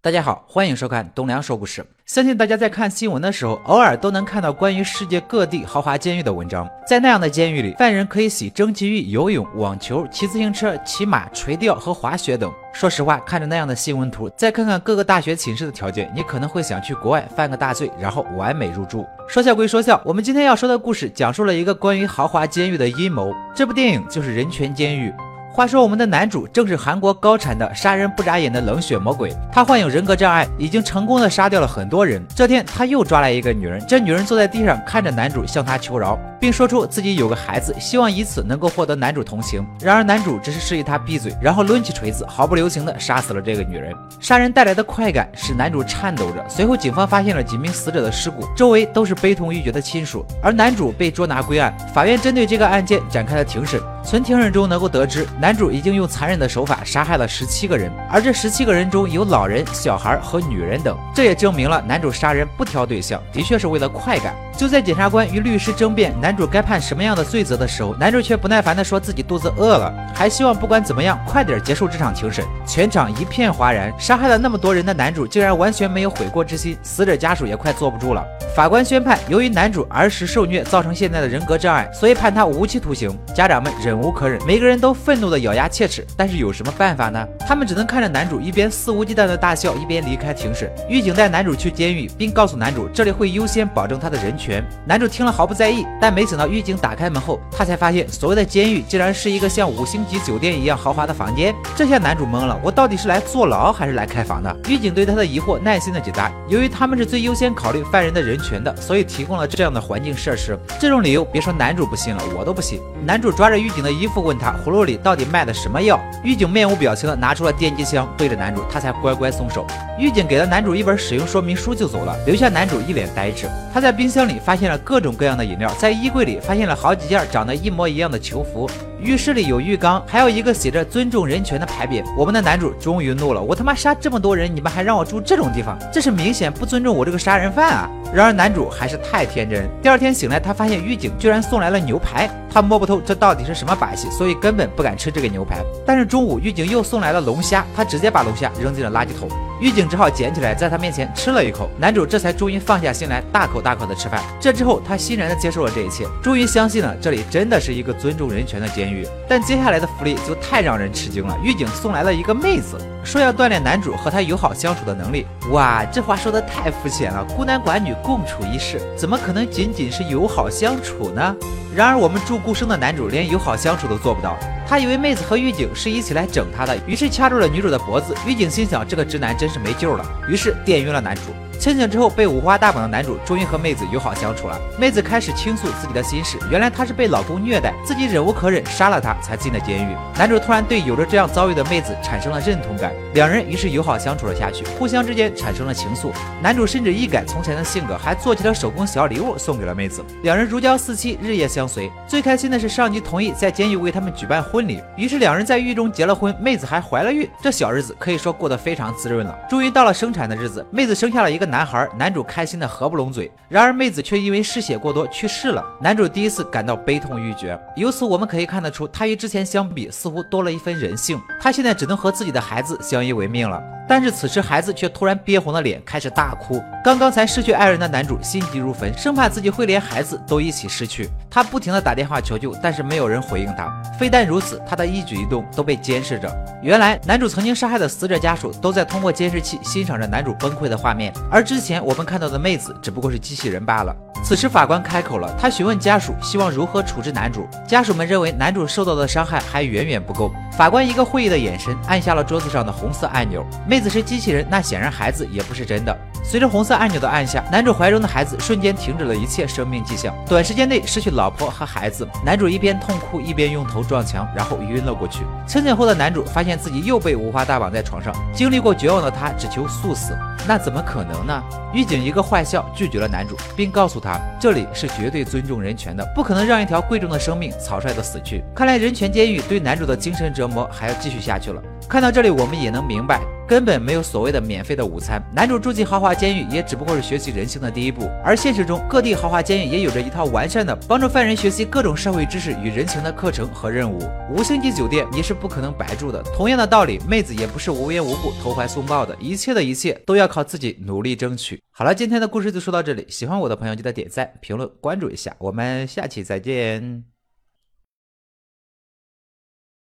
大家好，欢迎收看东梁说故事。相信大家在看新闻的时候，偶尔都能看到关于世界各地豪华监狱的文章。在那样的监狱里，犯人可以洗蒸汽浴、游泳、网球、骑自行车、骑马、垂钓和滑雪等。说实话，看着那样的新闻图，再看看各个大学寝室的条件，你可能会想去国外犯个大罪，然后完美入住。说笑归说笑，我们今天要说的故事讲述了一个关于豪华监狱的阴谋。这部电影就是《人权监狱》。话说，我们的男主正是韩国高产的杀人不眨眼的冷血魔鬼，他患有人格障碍，已经成功的杀掉了很多人。这天，他又抓来一个女人，这女人坐在地上，看着男主向他求饶，并说出自己有个孩子，希望以此能够获得男主同情。然而，男主只是示意她闭嘴，然后抡起锤子，毫不留情的杀死了这个女人。杀人带来的快感使男主颤抖着。随后，警方发现了几名死者的尸骨，周围都是悲痛欲绝的亲属，而男主被捉拿归案。法院针对这个案件展开了庭审。从庭审中能够得知，男主已经用残忍的手法杀害了十七个人，而这十七个人中有老人、小孩和女人等。这也证明了男主杀人不挑对象，的确是为了快感。就在检察官与律师争辩男男主该判什么样的罪责的时候，男主却不耐烦地说自己肚子饿了，还希望不管怎么样快点结束这场庭审。全场一片哗然，杀害了那么多人的男主竟然完全没有悔过之心，死者家属也快坐不住了。法官宣判，由于男主儿时受虐造成现在的人格障碍，所以判他无期徒刑。家长们忍无可忍，每个人都愤怒的咬牙切齿。但是有什么办法呢？他们只能看着男主一边肆无忌惮的大笑，一边离开庭审。狱警带男主去监狱，并告诉男主这里会优先保证他的人权。男主听了毫不在意，但没想到狱警打开门后，他才发现所谓的监狱竟然是一个像五星级酒店一样豪华的房间。这下男主懵了，我到底是来坐牢还是来开房的？狱警对他的疑惑耐心的解答：由于他们是最优先考虑犯人的人权全的，所以提供了这样的环境设施。这种理由，别说男主不信了，我都不信。男主抓着狱警的衣服问他葫芦里到底卖的什么药？狱警面无表情的拿出了电击枪，对着男主，他才乖乖松手。狱警给了男主一本使用说明书就走了，留下男主一脸呆滞。他在冰箱里发现了各种各样的饮料，在衣柜里发现了好几件长得一模一样的囚服。浴室里有浴缸，还有一个写着“尊重人权”的牌匾。我们的男主终于怒了：“我他妈杀这么多人，你们还让我住这种地方，这是明显不尊重我这个杀人犯啊！”然而男主还是太天真。第二天醒来，他发现狱警居然送来了牛排，他摸不透这到底是什么把戏，所以根本不敢吃这个牛排。但是中午狱警又送来了龙虾，他直接把龙虾扔进了垃圾桶。狱警只好捡起来，在他面前吃了一口。男主这才终于放下心来，大口大口的吃饭。这之后，他欣然的接受了这一切，终于相信了这里真的是一个尊重人权的监狱。但接下来的福利就太让人吃惊了，狱警送来了一个妹子，说要锻炼男主和他友好相处的能力。哇，这话说的太肤浅了，孤男寡女共处一室，怎么可能仅仅是友好相处呢？然而，我们住孤生的男主连友好相处都做不到。他以为妹子和狱警是一起来整他的，于是掐住了女主的脖子。狱警心想，这个直男真是没救了，于是电晕了男主。清醒之后，被五花大绑的男主终于和妹子友好相处了。妹子开始倾诉自己的心事，原来她是被老公虐待，自己忍无可忍，杀了他，才进的监狱。男主突然对有着这样遭遇的妹子产生了认同感，两人于是友好相处了下去，互相之间产生了情愫。男主甚至一改从前的性格，还做起了手工小礼物送给了妹子。两人如胶似漆，日夜相随。最开心的是上级同意在监狱为他们举办婚礼，于是两人在狱中结了婚，妹子还怀了孕。这小日子可以说过得非常滋润了。终于到了生产的日子，妹子生下了一个。男孩，男主开心的合不拢嘴。然而妹子却因为失血过多去世了。男主第一次感到悲痛欲绝。由此我们可以看得出，他与之前相比似乎多了一分人性。他现在只能和自己的孩子相依为命了。但是此时孩子却突然憋红了脸，开始大哭。刚刚才失去爱人的男主心急如焚，生怕自己会连孩子都一起失去。他不停的打电话求救，但是没有人回应他。非但如此，他的一举一动都被监视着。原来男主曾经杀害的死者家属都在通过监视器欣赏着男主崩溃的画面，而之前我们看到的妹子只不过是机器人罢了。此时法官开口了，他询问家属希望如何处置男主。家属们认为男主受到的伤害还远远不够。法官一个会意的眼神按下了桌子上的红色按钮。妹妹子是机器人，那显然孩子也不是真的。随着红色按钮的按下，男主怀中的孩子瞬间停止了一切生命迹象，短时间内失去老婆和孩子。男主一边痛哭一边用头撞墙，然后晕了过去。清醒后的男主发现自己又被五花大绑在床上，经历过绝望的他只求速死。那怎么可能呢？狱警一个坏笑拒绝了男主，并告诉他这里是绝对尊重人权的，不可能让一条贵重的生命草率的死去。看来人权监狱对男主的精神折磨还要继续下去了。看到这里，我们也能明白。根本没有所谓的免费的午餐。男主住进豪华监狱，也只不过是学习人性的第一步。而现实中，各地豪华监狱也有着一套完善的帮助犯人学习各种社会知识与人情的课程和任务。五星级酒店也是不可能白住的。同样的道理，妹子也不是无缘无故投怀送抱的，一切的一切都要靠自己努力争取。好了，今天的故事就说到这里，喜欢我的朋友记得点赞、评论、关注一下，我们下期再见。